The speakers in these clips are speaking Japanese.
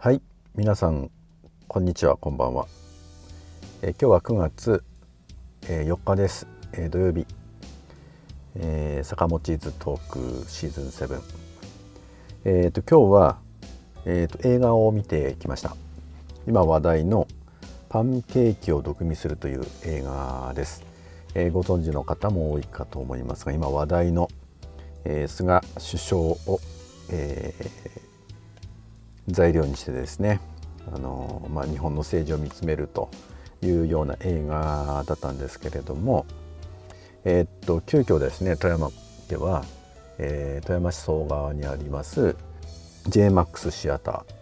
はい皆さんこんにちはこんばんは、え、今日は9月、え、4日です、え、土曜日、えー、坂本チーズトークシーズン7えっ、と今日は、えーと、映画を見てきました。今話題のパンケーキを毒味するという映画です、えー、ご存知の方も多いかと思いますが今話題の、え、菅首相を、えー、材料にしてですねあの、まあ、日本の政治を見つめるというような映画だったんですけれども、えー、っと急遽ですね富山では、えー、富山市総側にあります JMAX シアター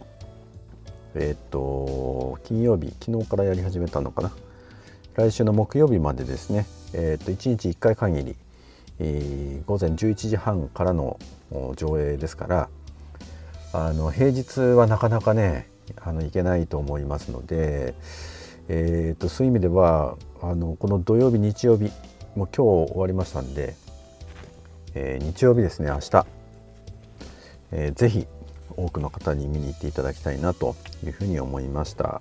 えー、っと金曜日昨日からやり始めたのかな？来週の木曜日までですね、え、っと1日1回限り、えー、午前11時半からの上映ですからあの平日はなかなかねあの行けないと思いますので、えーと、そういう意味ではあのこの土曜日日曜日もう今日終わりましたんで、えー、日曜日ですね明日、えー、ぜひ多くの方に見に行っていただきたいなというふうに思いました。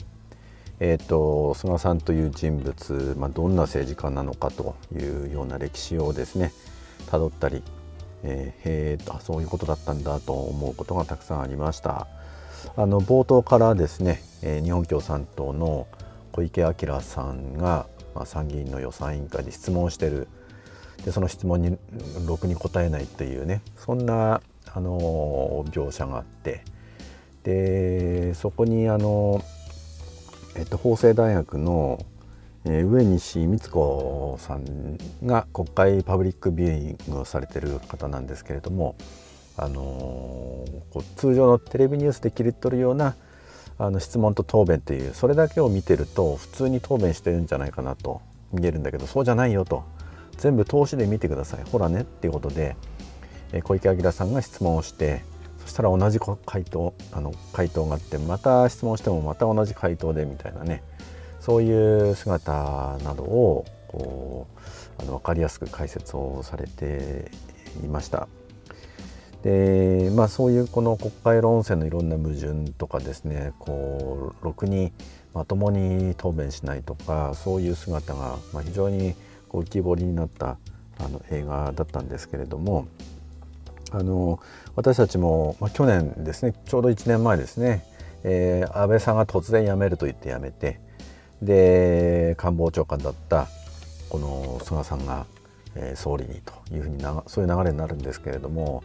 えーと、菅さんという人物、まあ、どんな政治家なのかというような歴史をですねたどったりえー、へえそういうことだったんだと思うことがたくさんありました。あの冒頭からですね、えー、日本共産党の小池晃さんが、まあ、参議院の予算委員会で質問してる。でその質問にろくに答えないというねそんなあの描写があって。でそこにあの、えっと、法政大学のえ、上西光子さんが国会パブリックビューイングをされてる方なんですけれども、あのー、こう通常のテレビニュースで切り取るようなあの質問と答弁というそれだけを見てると普通に答弁してるんじゃないかなと見えるんだけどそうじゃないよと全部通しで見てください。ほらねっていうことで、え、小池晃さんが質問をしてそしたら同じ回答あの回答があってまた質問してもまた同じ回答でみたいなね。そういう姿などをこうあの分かりやすく解説をされていました。でまあ、そういうこの国会論戦のいろんな矛盾とかですねこうろくにまともに答弁しないとかそういう姿が、まあ、非常にこう浮き彫りになったあの映画だったんですけれどもあの私たちも、まあ、去年ですねちょうど1年前ですね、えー、安倍さんが突然辞めると言って辞めてで官房長官だったこの菅さんが、えー、総理にというふうになそういう流れになるんですけれども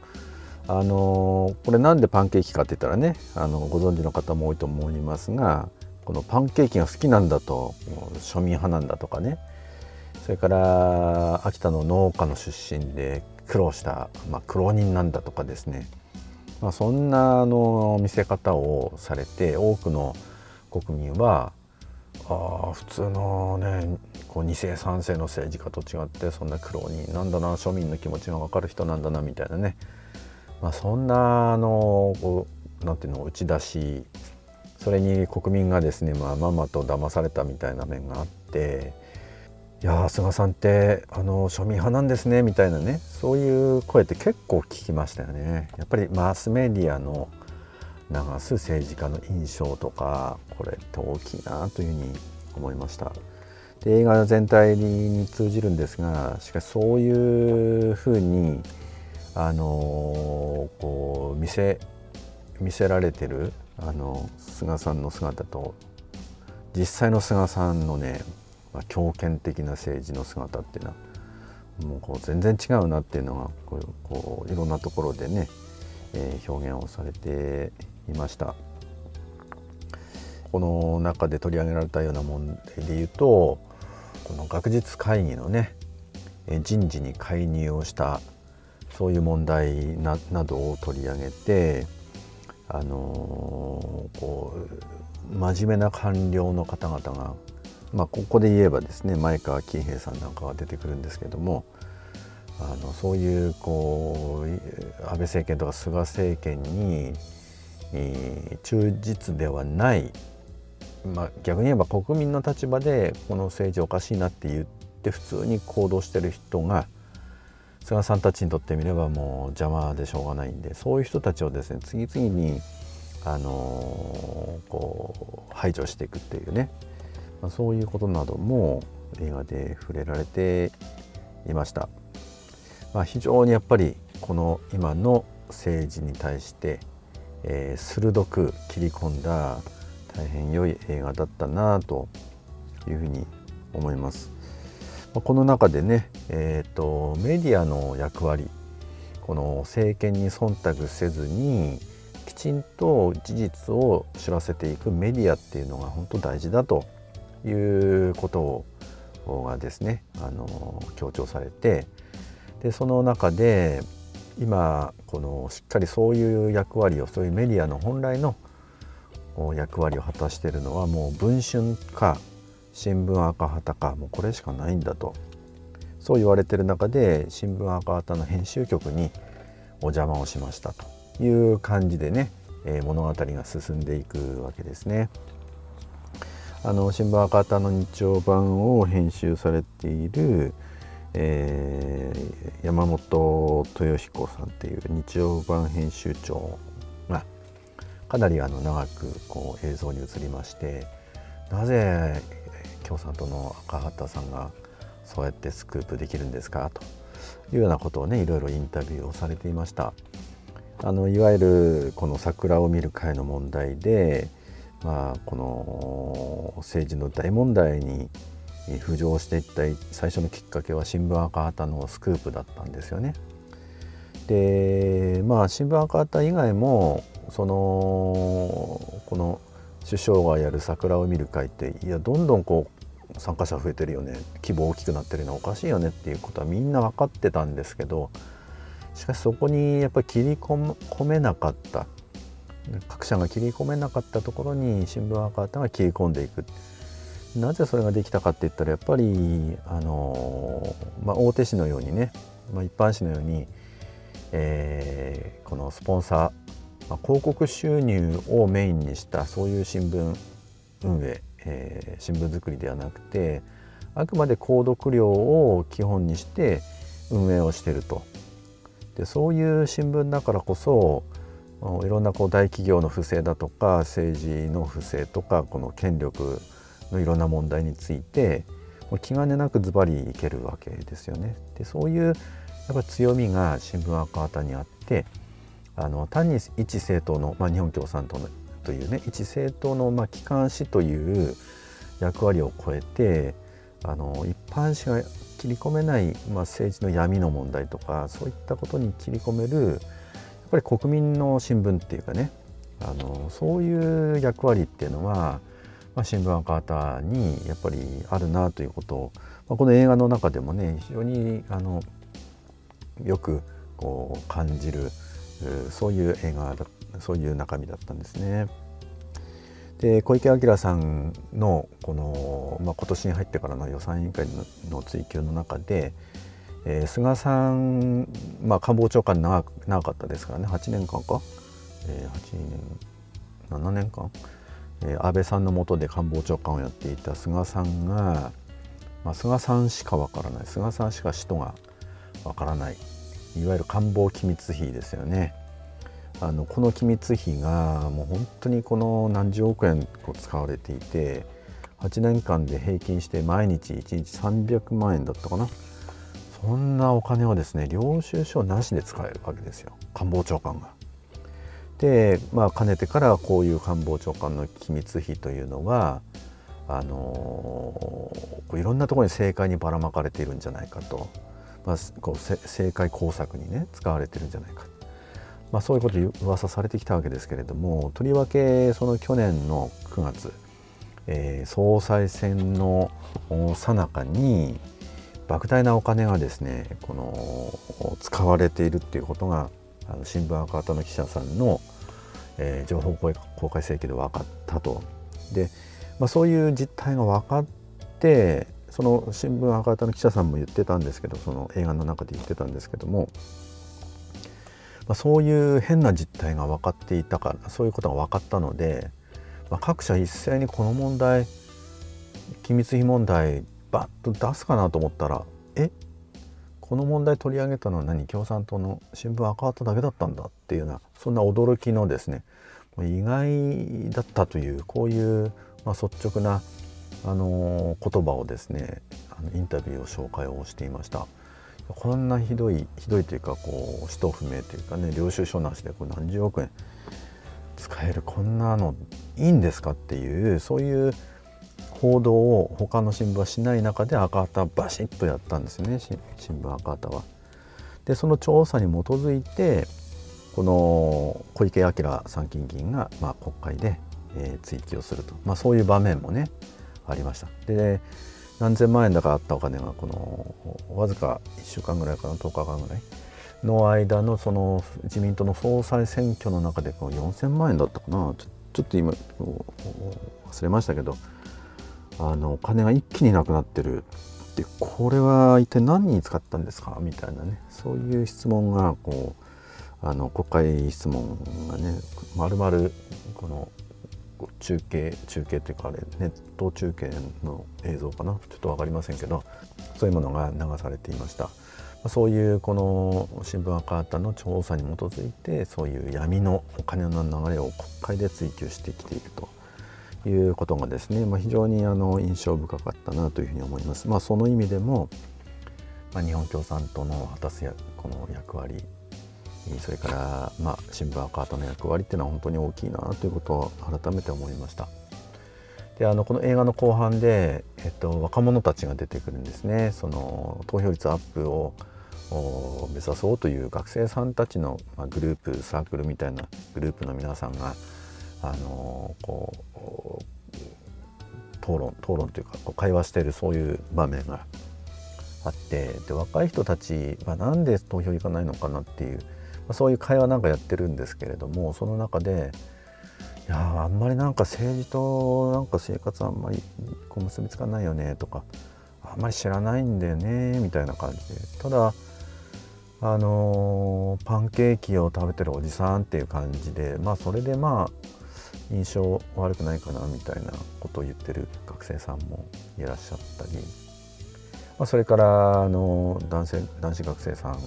あのこれなんでパンケーキかって言ったらねあのご存知の方も多いと思いますがこのパンケーキが好きなんだと庶民派なんだとかねそれから秋田の農家の出身で苦労した、まあ、苦労人なんだとかですね、まあ、そんなあの見せ方をされて多くの国民はあ普通のねこう2世3世の政治家と違ってそんな苦労になんだな庶民の気持ちが分かる人なんだなみたいなね、まあ、そんなあのこうなんていうの打ち出しそれに国民がですね、まあ、ままと騙されたみたいな面があっていや菅さんってあの庶民派なんですねみたいなねそういう声って結構聞きましたよね。やっぱりマスメディアの流す政治家の印象とかこれって大きいなというふうに思いました。で映画全体に通じるんですがしかしそういうふうにあのこう見せ見せられてるあの菅さんの姿と実際の菅さんのね、まあ、強権的な政治の姿っていうのはもうこう全然違うなっていうのがこうこういろんなところでね、えー、表現をされていました。この中で取り上げられたような問題で言うとこの学術会議のね人事に介入をしたそういう問題などを取り上げてあのこう真面目な官僚の方々が、まあ、ここで言えばですね前川喜平さんなんかが出てくるんですけどもあのそういうこう安倍政権とか菅政権に忠実ではない、まあ、逆に言えば国民の立場でこの政治おかしいなって言って普通に行動してる人が菅さんたちにとってみればもう邪魔でしょうがないんでそういう人たちをですね次々にあのこう排除していくっていうね、まあ、そういうことなども映画で触れられていました。まあ、非常にやっぱりこの今の政治に対して、えー、鋭く切り込んだ大変良い映画だったなというふうに思います。この中でね、えーと、メディアの役割この政権に忖度せずにきちんと事実を知らせていくメディアっていうのが本当大事だということがですねあの強調されてでその中で今このしっかりそういう役割をそういうメディアの本来の役割を果たしているのはもう文春か新聞赤旗かもうこれしかないんだとそう言われてる中で新聞赤旗の編集局にお邪魔をしましたという感じでね、えー、物語が進んでいくわけですね。あの新聞赤旗の日曜版を編集されている、えー、山本豊彦さんっていう日曜版編集長がかなりあの長くこう映像に映りましてなぜ共産党の赤旗さんがそうやってスクープできるんですかというようなことをねいろいろインタビューをされていました。あのいわゆるこの桜を見る会の問題で、まあ、この政治の大問題に浮上していった最初のきっかけは新聞赤旗のスクープだったんですよね。でまあ新聞赤旗以外もそのこの首相がやる桜を見る会っていやどんどんこう参加者増えてるよね。規模大きくなってるのはおかしいよねっていうことはみんな分かってたんですけどしかしそこにやっぱり切り込めなかった。各社が切り込めなかったところに新聞赤旗が切り込んでいく。なぜそれができたかって言ったらやっぱりあの、まあ、大手紙のようにね、まあ、一般紙のように、えー、このスポンサーまあ、広告収入をメインにしたそういう新聞運営、えー、新聞作りではなくてあくまで購読料を基本にして運営をしてると。でそういう新聞だからこそいろんなこう大企業の不正だとか政治の不正とかこの権力のいろんな問題について気兼ねなくズバリいけるわけですよね。でそういうやっぱ強みが新聞赤旗にあってあの単に一政党の、まあ、日本共産党のというね一政党の、まあ、機関紙という役割を超えてあの一般紙が切り込めない、まあ、政治の闇の問題とかそういったことに切り込めるやっぱり国民の新聞っていうかねあのそういう役割っていうのは、まあ、新聞赤旗にやっぱりあるなということを、まあ、この映画の中でもね非常にあのよくこう感じるそういう映画だそういう中身だったんですね。で小池晃さんのこの、まあ、今年に入ってからの予算委員会の追及の中で、えー、菅さん、まあ、官房長官長長かったですからね。8年間か、えー、8年7年間、安倍さんの下で官房長官をやっていた菅さんが、まあ、菅さんしかわからない菅さんしか使途がわからないいわゆる官房機密費ですよね。あのこの機密費がもう本当にこの何十億円こう使われていて8年間で平均して毎日1日300万円だったかなそんなお金をですね領収書なしで使えるわけですよ官房長官が。でまあかねてからこういう官房長官の機密費というのがあのいろんなところに政界にばらまかれているんじゃないかと。まあ、こう政界工作にね使われてるんじゃないか、まあ、そういうこと噂されてきたわけですけれどもとりわけその去年の9月、えー、総裁選のさなかに莫大なお金がですねこの使われているっていうことがあの新聞赤旗の記者さんの、えー、情報公開請求で分かったと。で、まあ、そういう実態が分かってその新聞赤旗の記者さんも言ってたんですけどその映画の中で言ってたんですけども、まあ、そういう変な実態が分かっていたからそういうことが分かったので、まあ、各社一斉にこの問題機密費問題バッと出すかなと思ったらえ？この問題取り上げたのは何？共産党の新聞赤旗だけだったんだっていうようなそんな驚きのですね意外だったというこういう、ま、率直な、あの言葉をですねあのインタビューを紹介をしていました。こんなひどいひどいというかこう使途不明というかね領収書なしでこう何十億円使えるこんなのいいんですかっていうそういう報道を他の新聞はしない中で赤旗バシッとやったんですね新聞赤旗は。でその調査に基づいてこの小池晃参議院議員が、まあ、国会で、えー、追及をすると、まあ、そういう場面もねありました。で何千万円だかあったお金がこのわずか1週間ぐらいかな10日間ぐらいの間のその自民党の総裁選挙の中でこの4000万円だったかなちょちょっと今忘れましたけどあのお金が一気になくなってる。でこれは一体何に使ったんですか？みたいなね。そういう質問がこうあの国会質問がねまるまるこの中継中継っていうかあれネット中継の映像かな？ちょっと分かりませんけどそういうものが流されていました。そういうこの新聞赤旗の調査に基づいてそういう闇のお金の流れを国会で追及してきていると。いうことがですね、まあ、非常にあの印象深かったなというふうに思います。まあ、その意味でも、まあ、日本共産党の果たすこの役割それから、まあ、新聞赤旗の役割っていうのは本当に大きいなということを改めて思いました。であのこの映画の後半で、えっと、若者たちが出てくるんですねその投票率アップを目指そうという学生さんたちの、まあ、グループサークルみたいなグループの皆さんがあのこう討論討論というかこう会話してるそういう場面があってで若い人たちは何で投票行かないのかなっていうまあ、そういう会話なんかやってるんですけれどもその中でいやあんまりなんか政治となんか生活あんまりこう結びつかないよねとかあんまり知らないんだよねみたいな感じで。ただあのー、パンケーキを食べてるおじさんっていう感じでまあそれでまあ印象悪くないかなみたいなことを言ってる学生さんもいらっしゃったり、まあ、それからあの男性男子学生さん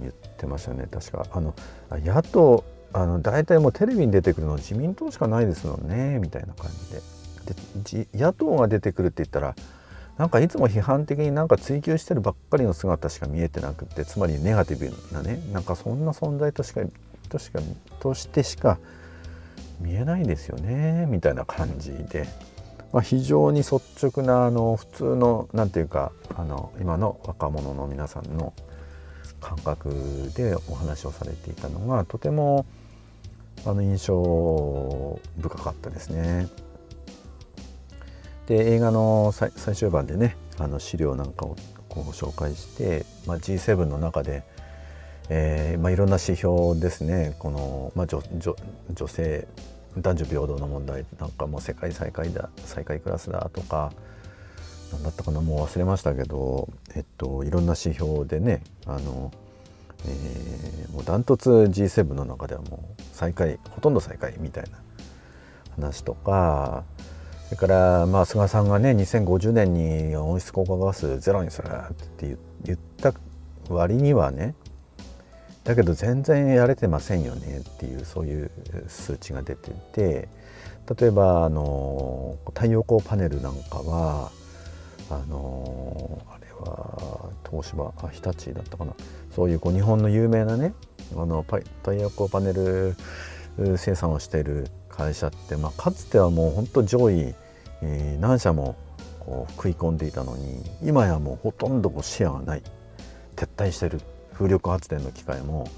言ってましたね。確かあの野党あの大体もうテレビに出てくるの自民党しかないですもんねみたいな感じで。で野党が出てくるって言ったらなんかいつも批判的になんか追及してるばっかりの姿しか見えてなくてつまりネガティブなねなんかそんな存在としかとしかとしてしか見えないですよねみたいな感じで、まあ、非常に率直なあの普通の何て言うかあの今の若者の皆さんの感覚でお話をされていたのがとてもあの印象深かったですね。で映画の最終盤でねあの資料なんかをこう紹介して、まあ、G7 の中で、えーまあ、いろんな指標ですね。この、まあ、女女女性男女平等の問題なんかもう世界最下位だ最下位クラスだとか何だったかなもう忘れましたけど、えっと、いろんな指標でねあの、えー、もうダントツ G7 の中ではもう最下位ほとんど最下位みたいな話とかそれからまあ菅さんがね2050年に温室効果ガスゼロにするって言った割にはねだけど全然やれてませんよねっていうそういう数値が出てて例えばあの太陽光パネルなんかはあのあれは東芝あ日立だったかな。そういうこう日本の有名なねあの太陽光パネル生産をしている会社って、まあ、かつてはもう本当上位、えー、何社もこう食い込んでいたのに今やもうほとんどシェアがない。撤退してる。風力発電の機械も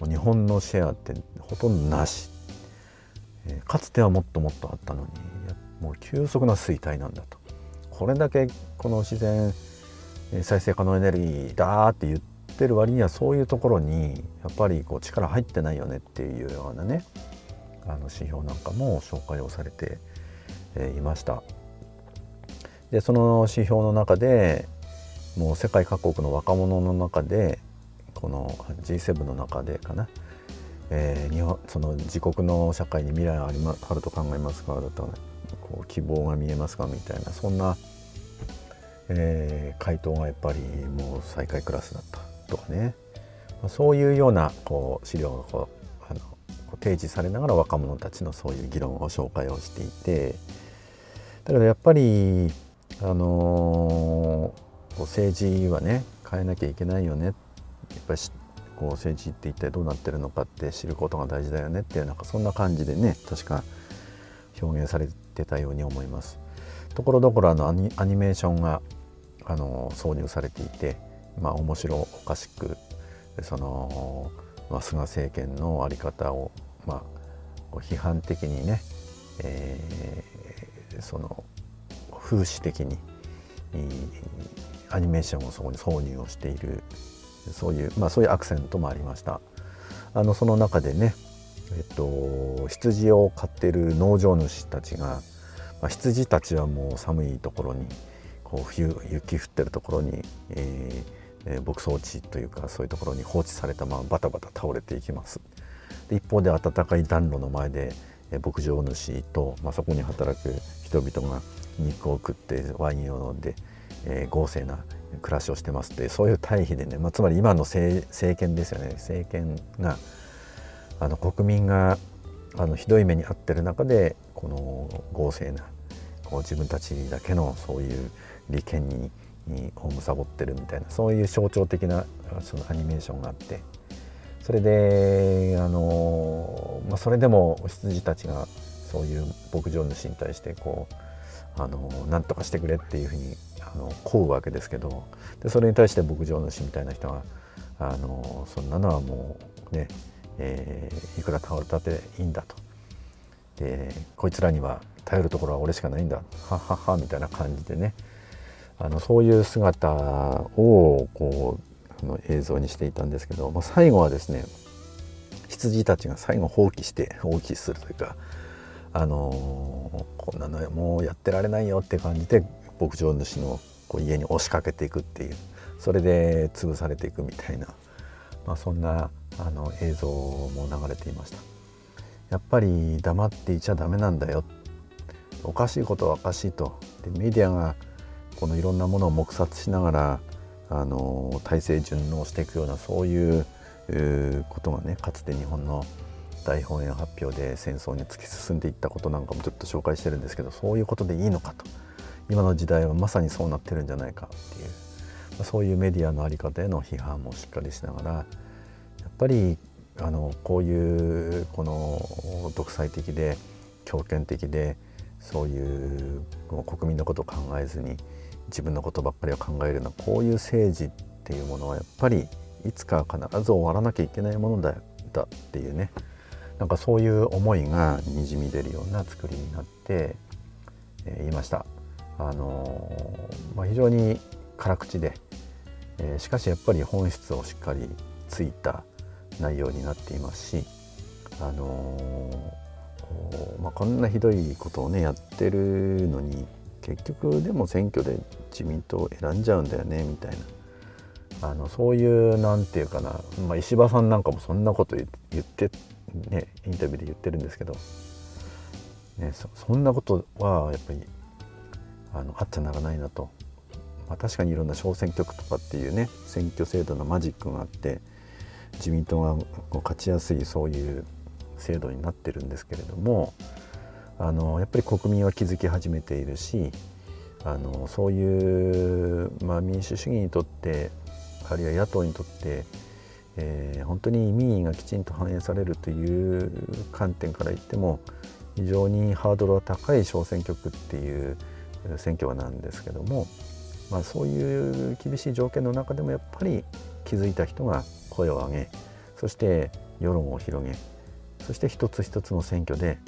もう日本のシェアってほとんどなし、えー、かつてはもっともっとあったのにもう急速な衰退なんだとこれだけこの自然再生可能エネルギーだって言ってる割にはそういうところにやっぱりこう力入ってないよねっていうようなねあの指標なんかも紹介をされていました。でその指標の中でもう世界各国の若者の中でこの G7 の中でかな、えー、日本その自国の社会に未来あり、ま、あると考えますかだったら、ね、こう希望が見えますかみたいな。そんな、えー、回答がやっぱりもう最下位クラスだった。とかね、まあ、そういうようなこう資料がこうあのこ提示されながら若者たちのそういう議論を紹介をしていて。だけどやっぱりあの政治はね変えなきゃいけないよね。やっぱりこう政治って一体どうなってるのかって知ることが大事だよねっていうなんかそんな感じでね確か表現されてたように思います。ところどころあのアニメーションがあの挿入されていて、まあ、面白おかしくその、まあ、菅政権の在り方を、まあ、批判的にね、えー、その風刺的にアニメーションをそこに挿入をしているそういう、まあ、そういうアクセントもありました。あのその中でね、えっと、羊を飼ってる農場主たちが、まあ、羊たちはもう寒いところにこう冬雪降ってるところに、えー、牧草地というかそういうところに放置されたままバタバタ倒れていきます。で一方で暖かい暖炉の前で牧場主と、まあ、そこに働く人々が肉を食ってワインを飲んで、えー、豪勢な暮らしをしてますってそういう対比でね、まあ、つまり今の政権ですよね。政権があの国民があのひどい目に遭ってる中でこの豪勢なこう自分たちだけのそういう利権にをむさぼってるみたいなそういう象徴的なそのアニメーションがあってそれであの、まあ、それでも羊たちがそういう牧場主に対してこうあの何とかしてくれっていうふうにの請うわけですけどでそれに対して牧場主みたいな人があのそんなのはもうね、えー、いくら倒れたっていいんだと。でこいつらには頼るところは俺しかないんだ。はっはっはみたいな感じでね。あのそういう姿をこうの映像にしていたんですけど、まあ、最後はですね羊たちが最後放棄して放棄するというかあのこんなのもうやってられないよって感じで牧場主のこう家に押しかけていくっていうそれで潰されていくみたいな、まあ、そんなあの映像も流れていました。やっぱり黙っていちゃダメなんだよ。おかしいことはおかしいと。でメディアがこのいろんなものを黙殺しながらあの体制順応していくようなそういうことがねかつて日本の大本営発表で戦争に突き進んでいったことなんかもちょっと紹介してるんですけどそういうことでいいのかと。今の時代はまさにそうなってるんじゃないかっていう、そういうメディアの在り方への批判もしっかりしながらやっぱりあのこういうこの独裁的で強権的でそういう国民のことを考えずに自分のことばっかりを考えるようなこういう政治っていうものはやっぱりいつか必ず終わらなきゃいけないものだだっていうねなんかそういう思いがにじみ出るような作りになって、えー、いました。あの、まあ、非常に辛口で、えー、しかしやっぱり本質をしっかりついた内容になっていますし、あのまあ、こんなひどいことをねやってるのに結局でも選挙で自民党を選んじゃうんだよねみたいな。あのそういうなんていうかな、まあ、石破さんなんかもそんなこと言ってねインタビューで言ってるんですけど、ね、そんなことはやっぱりあのあっちゃならないなと、まあ、確かにいろんな小選挙区とかっていうね選挙制度のマジックがあって自民党が勝ちやすいそういう制度になってるんですけれどもあのやっぱり国民は気づき始めているしあのそういう、まあ、民主主義にとってあるいは野党にとって、えー、本当に民意がきちんと反映されるという観点から言っても非常にハードルは高い小選挙区っていう選挙なんですけども、まあ、そういう厳しい条件の中でもやっぱり気づいた人が声を上げそして世論を広げそして一つ一つの選挙で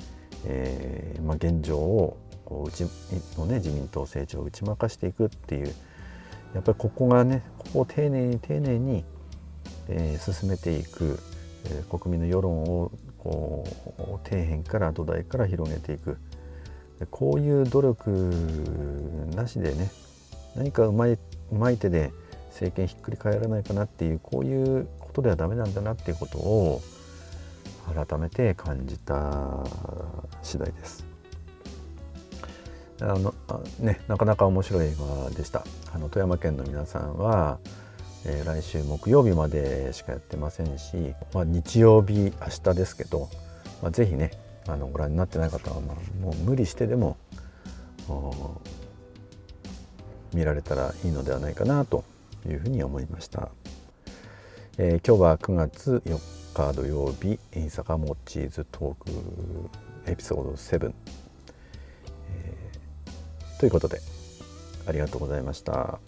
えーまあ、現状をこううちの、ね、自民党政治を打ち負かしていくっていうやっぱりここがねここを丁寧に丁寧に、えー、進めていく、えー、国民の世論をこう底辺から土台から広げていく。こういう努力なしでね何かうまいうまい手で政権ひっくり返らないかなっていうこういうことではダメなんだなっていうことを改めて感じた次第です。あのね、なかなか面白い映画でしたあの富山県の皆さんは、えー、来週木曜日までしかやってませんし、まあ、日曜日明日ですけどまあ、ぜひねあのご覧になってない方は、まあ、もう無理してでも見られたらいいのではないかなというふうに思いました。えー、今日は9月4日土曜日坂本チーズトークエピソード7、えー、ということでありがとうございました。